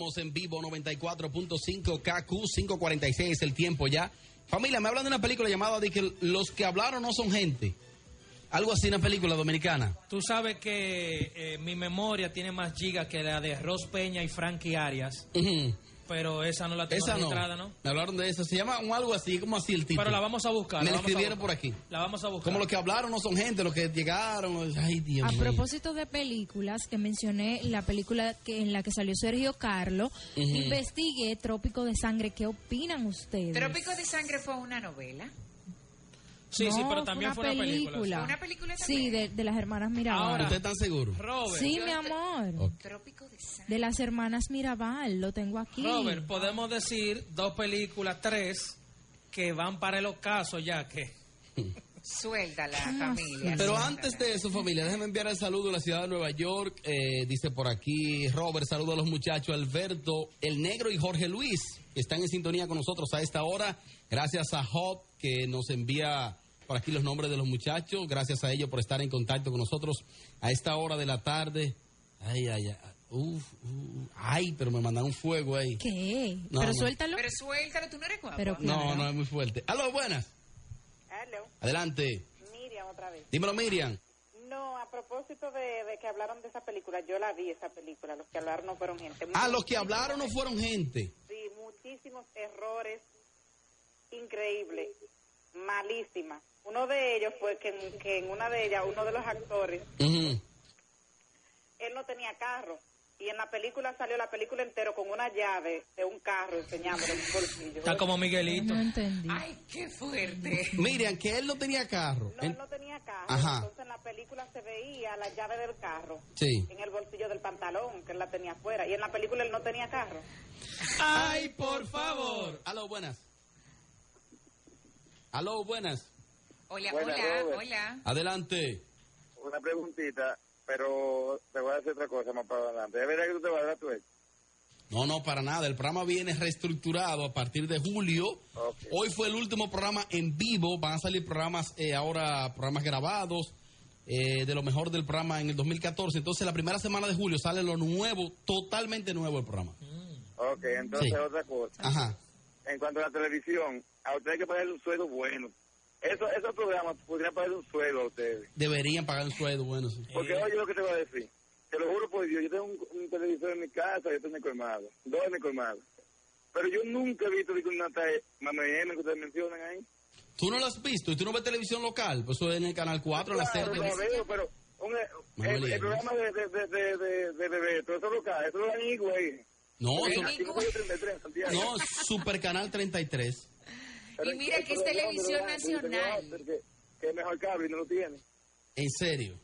Seguimos en vivo 94.5 KQ 546 el tiempo ya. Familia, me hablan de una película llamada de que los que hablaron no son gente. Algo así, una película dominicana. Tú sabes que eh, mi memoria tiene más gigas que la de Ros Peña y Frankie Arias, Ujú. Pero esa no la tengo Esa no. registrada, ¿no? Me hablaron de eso. Se llama un algo así, como así el título. Pero la vamos a buscar. Me la escribieron buscar. por aquí. La vamos a buscar. Como los que hablaron no son gente, los que llegaron. Ay, Dios A mío. propósito de películas que mencioné, la película que en la que salió Sergio Carlo, investigué Trópico de Sangre. ¿Qué opinan ustedes? Trópico de Sangre fue una novela. Sí, sí, No, pero también fue una película. ¿Fue una película Sí, también? de, de las hermanas Mirabal. Ahora- ¿Ustedes están seguros? Robert, sí, mi amor. Trópico de Sangre. De las hermanas Mirabal, lo tengo aquí. Robert, podemos decir dos películas, tres, que van para el ocaso ya que... Suéltala, ¿Cómo familia. Pero suéltala. antes de eso, familia, déjenme enviar el saludo a la ciudad de Nueva York. Eh, dice por aquí Robert, saludo a los muchachos Alberto, el negro y Jorge Luis, están en sintonía con nosotros a esta hora. Gracias a Hop, que nos envía por aquí los nombres de los muchachos. Gracias a ellos por estar en contacto con nosotros a esta hora de la tarde. Ay, ay, ay. Uf, uf, ay, pero me mandaron fuego ahí. ¿Qué? No, Pero no. suéltalo. Pero suéltalo, tú no eres guapo. Pero No, claro. no, es muy fuerte. Aló, buenas. Hello, Adelante. Miriam otra vez. Dímelo, Miriam. No, a propósito de, de que hablaron de esa película, yo la vi esa película, los que hablaron no fueron gente. Ah, los que hablaron no fueron gente. Sí, muchísimos errores increíbles, malísimas. Uno de ellos fue que en, que en una de ellas, uno de los actores, él no tenía carro. Y en la película salió la película entero con una llave de un carro enseñándole un bolsillo. Está como Miguelito. No entendí. Ay, qué fuerte. Miriam, que él no tenía carro. No, Él- no tenía carro. Ajá. Entonces en la película se veía la llave del carro Sí. en el bolsillo del pantalón, que él la tenía afuera. Y en la película él no tenía carro. ¡Ay, por favor! Aló, buenas. Aló, buenas. Hola, hola, Robert. hola. Adelante. Una preguntita, pero te voy a decir otra cosa más para adelante. ¿Es verdad que tú te vas a dar tu? No, no, para nada. El programa viene reestructurado a partir de julio. Hoy fue el último programa en vivo. Van a salir programas eh, ahora, programas grabados eh, de lo mejor del programa en el 2014. Entonces, la primera semana de julio sale lo nuevo, totalmente nuevo el programa. Ok, entonces Sí. otra cosa. Ajá. En cuanto a la televisión, a ustedes hay que pagarle un sueldo bueno. Eso, esos programas podrían pagarle un sueldo a ustedes. Deberían pagar un sueldo, bueno, sí. Porque oye lo que te voy a decir. Te lo juro por Dios, yo tengo un, un televisor en mi casa, yo tengo mi colmado, dos en mi colmado. Pero yo nunca he visto una Mama M que ustedes mencionan ahí. ¿Tú no lo has visto? ¿Y tú no ves televisión local? Pues eso es en el Canal 4, en la Claro, serie. lo veo, pero un- Manuel el, programa de, de, de, de, de, de bebé, todo eso lo cae, eso lo dan igual. No, eso- Aquí no puede 33 en Santiago. no, Super Canal 33. Pero Y mira que es ¿de dónde televisión nacional. Apple, Que, es mejor cable y no lo tiene. En serio.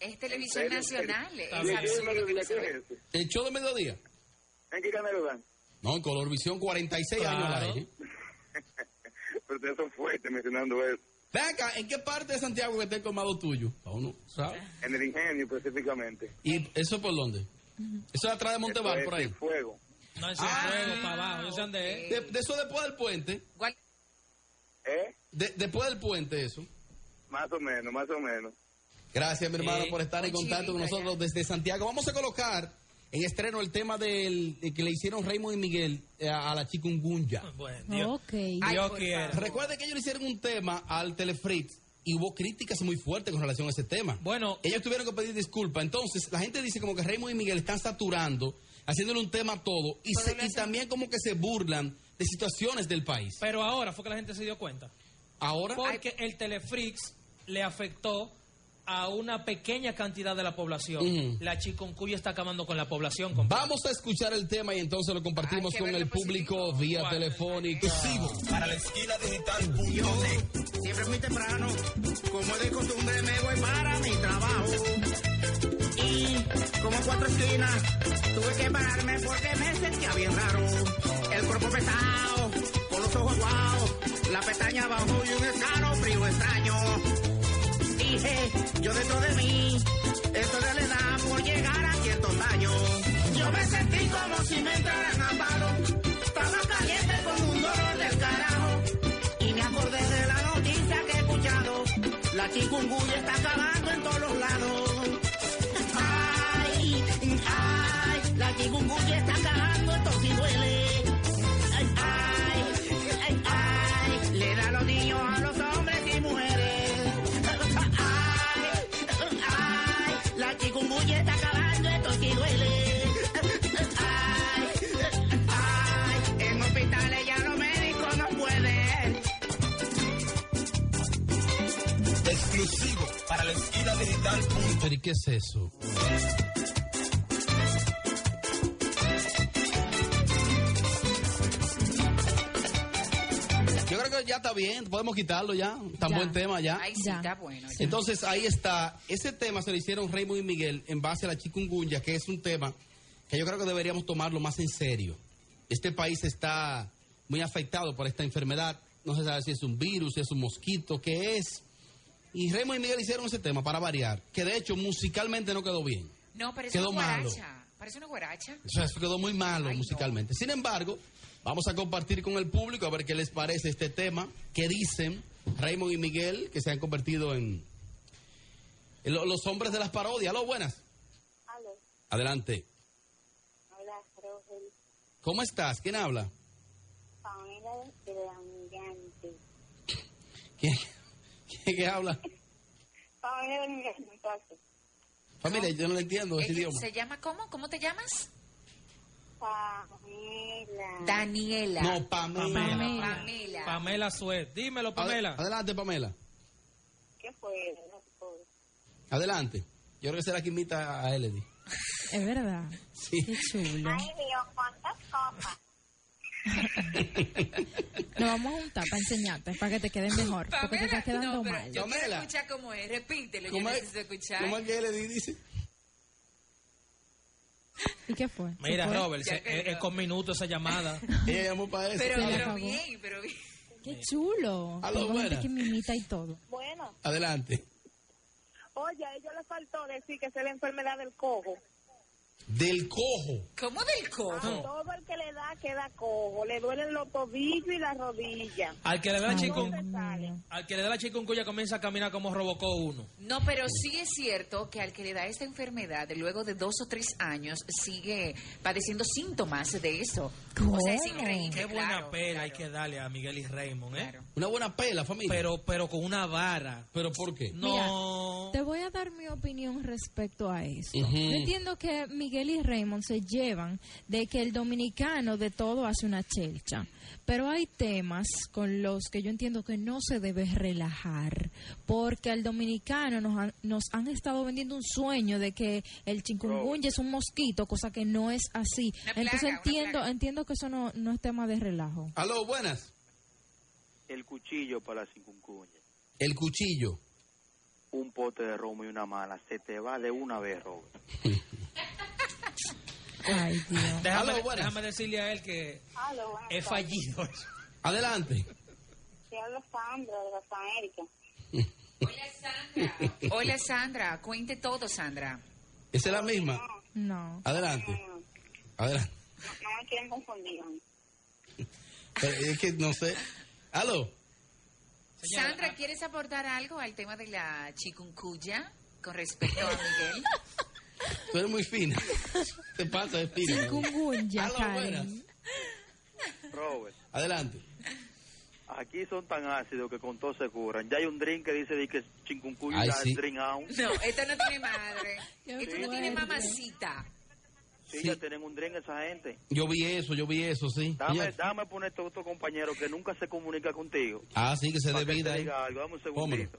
Es televisión ¿En serio? nacional. Es ¿Y el show de absurdo no qué ve. es ese? ¿El show de mediodía? ¿En qué canal lo dan? No, en Colorvisión 46 años al Claro. aire. Pero ustedes son fuertes mencionando eso. Ven acá, ¿en qué parte de Santiago que está el colmado tuyo? A uno, ¿sabes? En el ingenio específicamente. ¿Y eso por dónde? Eso es atrás de Montebar, por ahí. fuego. No, ese Ah, fuego para abajo. Yo sé dónde es. De, de eso después del puente. Igual- ¿Eh? De- después del puente, eso. Más o menos, más o menos. Gracias, mi hermano, Sí. por estar en contacto con nosotros desde Santiago. Vamos a colocar en estreno el tema del de que le hicieron Raymond y Miguel eh, a la chikungunya. Bueno, Dios, Ok. Ay, Dios por quiera. favor. Recuerde que ellos le hicieron un tema al Telefrix y hubo críticas muy fuertes con relación a ese tema. Bueno, Ellos tuvieron que pedir disculpas. Entonces, la gente dice como que Raymond y Miguel están saturando, haciéndole un tema a todo, y, se- y también como que se burlan de situaciones del país. pero ahora fue que la gente se dio cuenta. Ahora, Porque el Telefrix le afectó a una pequeña cantidad de la población. Ujú. La chikungunya está acabando con la población. compadre. vamos a escuchar el tema y entonces lo compartimos con el público positivo. vía ¿Cuál? telefónica. para la esquina digital.net. Siempre muy temprano, como de costumbre me voy para mi trabajo. Y como cuatro esquinas, tuve que pararme porque me sentía bien raro. El cuerpo pesado, con los ojos guau, la pestaña abajo y un escalofrío extraño. Dije, yo dentro de mí, esto de la edad por llegar a ciertos años. Yo me sentí como si me entraran a palo. Estaba caliente con un dolor del carajo. Y me acordé de la noticia que he escuchado. La chikungunya está acabando en todos los lados. Ay, ay, la chikungunya está acabando digital. Pero ¿y qué es eso? Yo creo que ya está bien, podemos quitarlo ya. Tan Ya. buen tema ya. Sí, Ya. está bueno. Entonces ahí está. Ese tema se lo hicieron Raymond y Miguel en base a la chikungunya, que es un tema que yo creo que deberíamos tomarlo más en serio. Este país está muy afectado por esta enfermedad. No se sabe si es un virus, si es un mosquito, qué es. Y Raymond y Miguel hicieron ese tema para variar, que de hecho musicalmente no quedó bien. No, parece Quedó una malo. guaracha. Parece una guaracha. O sea, eso quedó muy malo Ay, no. musicalmente. Sin embargo, vamos a compartir con el público a ver qué les parece este tema. ¿Qué dicen Raymond y Miguel, que se han convertido en, en lo- los hombres de las parodias? Aló, buenas. Aló, Adelante. hola, Rogel, ¿Cómo estás? ¿Quién habla? Pamela de la Mirante. ¿Quién, que habla? Familia, yo no le entiendo ese idioma. ¿Se llama cómo? ¿Cómo te llamas? Pamela. Daniela. No, Pamela. Pamela. Pamela. Pamela Suez. Dímelo, Pamela. Adelante, Pamela. ¿Qué fue? Adelante. Yo creo que será que imita a Elodie. Es verdad. Sí. Qué chulo. Ay, Dios, cuántas cosas. Nos vamos a juntar para enseñarte, para que te quede mejor. Porque te está quedando no, pero mal. yo quiero Pamela. escuchar cómo es. Repítelo, yo ¿Cómo es, necesito escuchar. ¿Cómo es que Elodie dice? ¿Y qué fue? ¿Se Mira, fue? Robert, se- es, es no. con minutos esa llamada. Ella llamó para eso. Pero, le pero bien, pero bien. Qué chulo. Aló, buenas. que me imita y todo. Bueno, Adelante. oye, a ellos les faltó decir que esa es la enfermedad del cojo. Del cojo. ¿Cómo del A cojo? todo el que le da queda cojo. Le duelen los tobillos y las rodillas. Al que le da la mío. al que le da la chikungunya comienza a caminar como Robocó uno. No, pero sí es cierto que al que le da esta enfermedad, luego de dos o tres años, sigue padeciendo síntomas de eso. O sea, es ¿Cómo? increíble. Qué buena claro, pela hay que darle a Miguel y Raymond, ¿eh? claro. Una buena pela, familia. Pero, pero con una vara. ¿Pero por qué? No. Voy a dar mi opinión respecto a esto. Ujú. Yo entiendo que Miguel y Raymond se llevan de que el dominicano de todo hace una chelcha, pero hay temas con los que yo entiendo que no se debe relajar, porque al dominicano nos han, nos han estado vendiendo un sueño de que el chikungunya es un mosquito, cosa que no es así. Plaga, Entonces entiendo entiendo que eso no, no es tema de relajo. Aló, buenas. El cuchillo para la chikungunya. El cuchillo. Un pote de romo y una mala. Se te va de una vez, Robert. Ay, Dios. Déjame, decirle a él que es tardes. fallido. Adelante. Te habla Sandra de la San Erika. Hola, Sandra. Cuente todo, Sandra. Esa es la misma. No. Adelante. No, Adelante. no me quieren confundir. Pero es que no sé. Aló. Señora, Sandra. ¿quieres aportar algo al tema de la chikungunya con respecto a Miguel? Tú eres muy fina. Te pasa de fina. Chikungunya, Karen. buenas. Robert, Adelante. aquí son tan ácidos que con todo se curan. Ya hay un drink que dice de que chikungunya sí. drink out. No, esto no tiene madre. Esto no tiene mamacita. Sí, Sí. ya tienen un drink esa gente. Yo vi eso, yo vi eso, sí. Dame, dame poner a otro compañero que nunca se comunica contigo. Ah, sí, que se dé vida ahí. algo. Dame un Pómelo. segundito.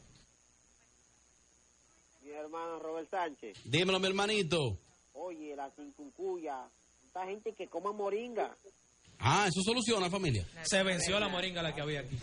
Mi hermano Robert Sánchez, Dímelo, mi hermanito. oye, la chikungunya, esta gente que come moringa, Ah, eso soluciona, familia. Se venció la moringa la que había aquí.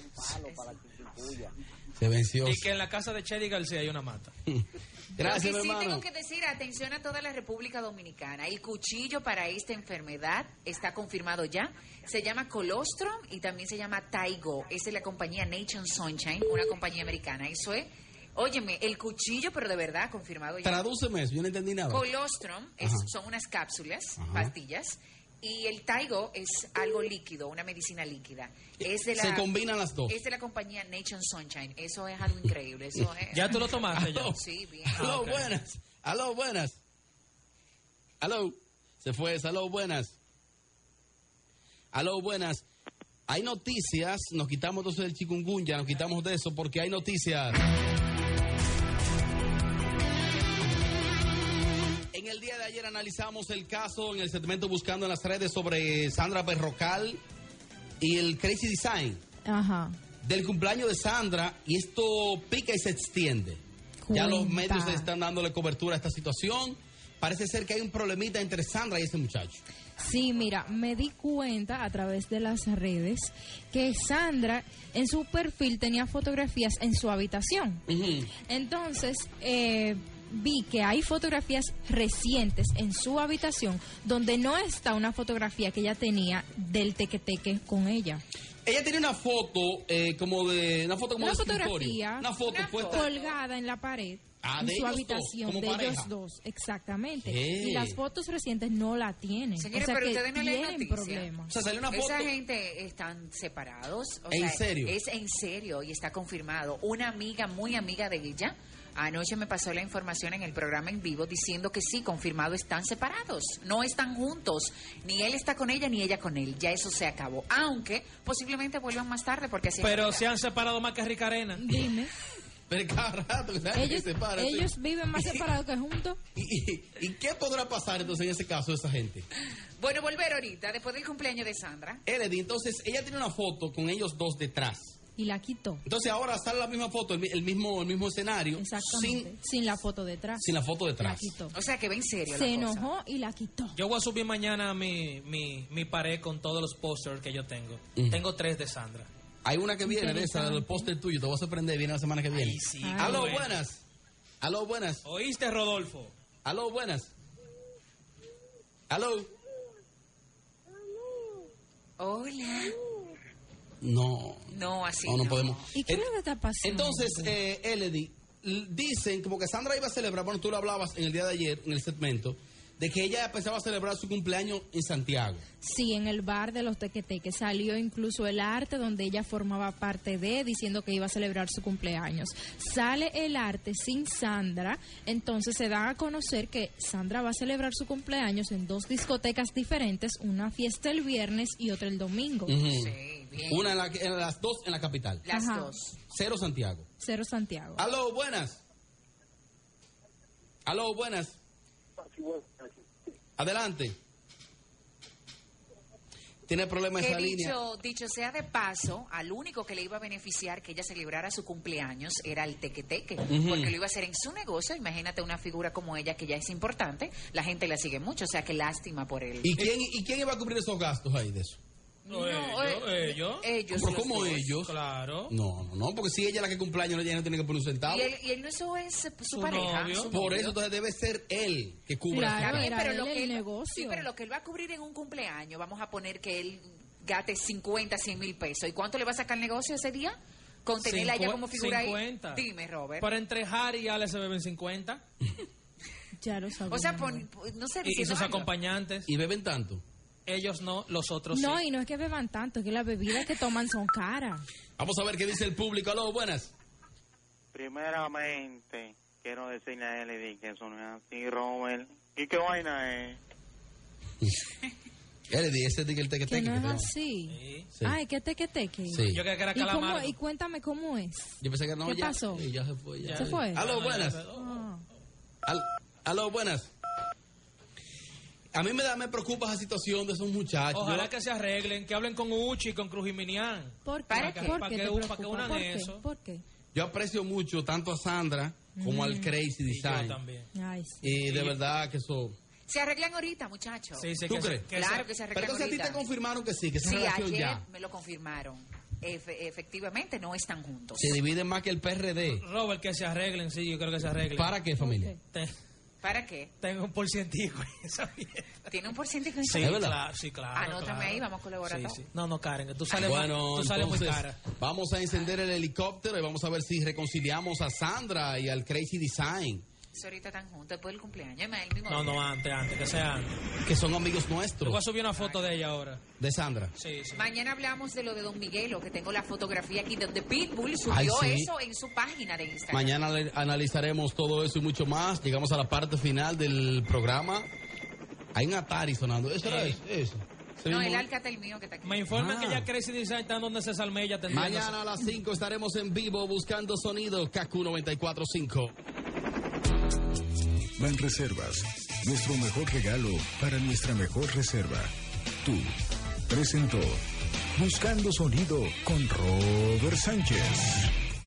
Se venció. Y que en la casa de Chedi García hay una mata. Gracias, Lo que sí hermano. tengo que decir, atención a toda la República Dominicana. El cuchillo para esta enfermedad está confirmado ya. Se llama Colostrum y también se llama Taigo. Es de la compañía Nation Sunshine, una compañía americana. Eso es, óyeme, el cuchillo, pero de verdad confirmado ya. Tradúceme eso, yo no entendí nada. Colostrum es- son unas cápsulas, Ajá. pastillas. Y el Taigo es algo líquido, una medicina líquida. Es de la, Se combinan las dos. Es de la compañía Nation Sunshine. Eso es algo increíble. Eso es, ¿Ya tú lo tomaste ya? Sí, bien. Aló, Ah, buenas. Aló, buenas. Aló. Se fue. Aló, buenas. Aló, buenas. Hay noticias. Nos quitamos entonces del chikungunya. Nos quitamos de eso porque hay noticias. Analizamos el caso en el segmento Buscando en las redes sobre Sandra Berrocal y el Crazy Design. Ajá. del cumpleaños de Sandra y esto pica y se extiende. Ya los medios están dándole cobertura a esta situación. Parece ser que hay un problemita entre Sandra y ese muchacho. Sí, mira, me di cuenta a través de las redes que Sandra en su perfil tenía fotografías en su habitación. Entonces, eh, vi que hay fotografías recientes en su habitación donde no está una fotografía que ella tenía del teque-teque con ella. Ella tiene una foto eh, como de una foto como Una de fotografía Una foto Una puesta. colgada en la pared. Ah, en de su dos, habitación, de pareja. ellos dos, exactamente. ¿Qué? Y las fotos recientes no la tienen. Señores, o sea pero que ustedes no tienen problemas. O sea, salió una foto. Esa gente están separados. o ¿En sea, serio? Es en serio y está confirmado. Una amiga, muy amiga de ella, anoche me pasó la información en el programa en vivo diciendo que sí, confirmado, están separados. No están juntos. Ni él está con ella ni ella con él. Ya eso se acabó. Aunque posiblemente vuelvan más tarde porque así Pero se han separado más que Rica Arena. Dime. Pero cada rato ellos, separa, ellos viven más separados que juntos. ¿Y, y, y qué podrá pasar entonces en ese caso de esa gente? Bueno, volver ahorita, después del cumpleaños de Sandra. Elodie, entonces ella tiene una foto con ellos dos detrás. Y la quitó. Entonces ahora sale la misma foto, el, el mismo, el mismo escenario, Exactamente. sin, Sin, la foto detrás. sin la foto La detrás. quitó. O sea que ve en serio Se la cosa. enojó y la quitó. Yo voy a subir mañana mi, mi, mi pared con todos los posters que yo tengo. Tengo tres de Sandra. Hay una que viene de esa, del póster tuyo, te vas a sorprender, viene la semana que viene. Ay, sí, Ay. Aló, bueno. buenas. Aló, buenas. ¿Oíste, Rodolfo? Aló, buenas. Aló. Hola. No. No, así No, no podemos. ¿Y qué En- le está pasando? Entonces, eh, dicen como que Sandra iba a celebrar, bueno, tú lo hablabas en el día de ayer, en el segmento, de que ella pensaba celebrar su cumpleaños en Santiago. Sí, en el bar de los tequeteques salió incluso el arte donde ella formaba parte de, diciendo que iba a celebrar su cumpleaños. Sale el arte sin Sandra, entonces se da a conocer que Sandra va a celebrar su cumpleaños en dos discotecas diferentes, una fiesta el viernes y otra el domingo. Sí, bien. Una en, la, en las dos en la capital. Las Ajá. dos. Cero Santiago. Cero Santiago. Aló, buenas. Aló, buenas. Adelante. Tiene problema Que esa línea. dicho, dicho sea de paso, al único que le iba a beneficiar que ella celebrara su cumpleaños era el tequeteque, Ujú. porque lo iba a hacer en su negocio. Imagínate una figura como ella que ya es importante, la gente la sigue mucho, o sea que lástima por él. ¿Y quién, ¿Y quién iba a cubrir esos gastos ahí de eso? No, ellos, eh, ellos. ellos ¿Pero cómo dos. ellos? Claro. No, no, no, porque si ella es la que cumpleaños, ella no tiene que poner un centavo. Y él, y él no eso es su, Su pareja. novio. su Por novio. eso entonces debe ser él que cubra Claro, era pero lo que el él- negocio. Sí, pero lo que él va a cubrir en un cumpleaños, vamos a poner que él gate 50, 100 mil pesos. ¿Y cuánto le va a sacar el negocio ese día? Con tenerla a ella Cincu- como figura 50. ahí. Dime, Robert. Pero entre Harry y Ale se beben 50. Ya lo sabía. o sea, pon- no sé, Y, y sus algo. acompañantes. Y beben tanto. Ellos no, los otros No, sí. y no es que beban tanto, es que las bebidas que toman son caras. Vamos a ver qué dice el público. Aló, buenas. Primeramente, quiero decirle a él que eso no es así, Robert. ¿Y qué vaina es? Elodie, ese es el teque Que teque no que es te llama. así. Sí. Sí. Ay, ¿qué teque-teque? Sí. Yo creía que era ¿Y, cómo- y cuéntame cómo es. Yo pensé que no, ¿Qué ya. pasó? Ya se fue. Ya. ¿Se fue? Aló, buenas. Ah. Al- aló, buenas. A mí me da, me preocupa esa situación de esos muchachos. Ojalá Yo- que se arreglen, que hablen con Uchi y con Crujiminian. ¿Por qué? ¿Para ¿Por qué? qué Para te que- para que unan ¿Por qué? eso. ¿Por qué? Yo aprecio mucho tanto a Sandra como al Crazy Y yo Design. también. Ay, sí. Y de verdad que eso. Se arreglan ahorita, muchachos. Sí, sí, ¿Tú que se- crees? que claro se- que se Pero arreglan entonces a ti te confirmaron que sí, que esa Sí, ayer ya. me lo confirmaron. Efe- efectivamente, no están juntos. Se dividen más que el PRD. Robert, que se arreglen, sí, yo creo que se arreglen. ¿Para qué, familia? Ok. ¿Para qué? tengo un porcientico en esa mierda. ¿Tiene un porcentaje? Sí, ¿Es verdad? claro, sí, claro. Anótame claro. ahí, vamos a colaborar Sí, sí. No, no, Karen, que tú sales, Bueno, muy, tú sales muy entonces cara. vamos a encender el helicóptero y vamos a ver si reconciliamos a Sandra y al Crazy Design, Ahorita están juntos, después del cumpleaños, No, no, antes, antes, que sea antes. Que son amigos nuestros. Voy a subir una foto de ella ahora. ¿De Sandra? Sí, sí. Mañana hablamos de lo de Don Miguelo, que tengo la fotografía aquí, donde Pitbull subió Ay, sí. eso en su página de Instagram. Mañana le analizaremos todo eso y mucho más. Llegamos a la parte final del programa. Hay un Atari sonando. Eso era eso. eso. No, el Alcatel mío que está aquí. Me informan ah. que ya ah. Crazy Design está donde se Almeida. Mañana a las 5 estaremos en vivo buscando sonido KQ945. Banreservas, nuestro mejor regalo para nuestra mejor reserva. Tú presentó Buscando Sonido con Robert Sánchez.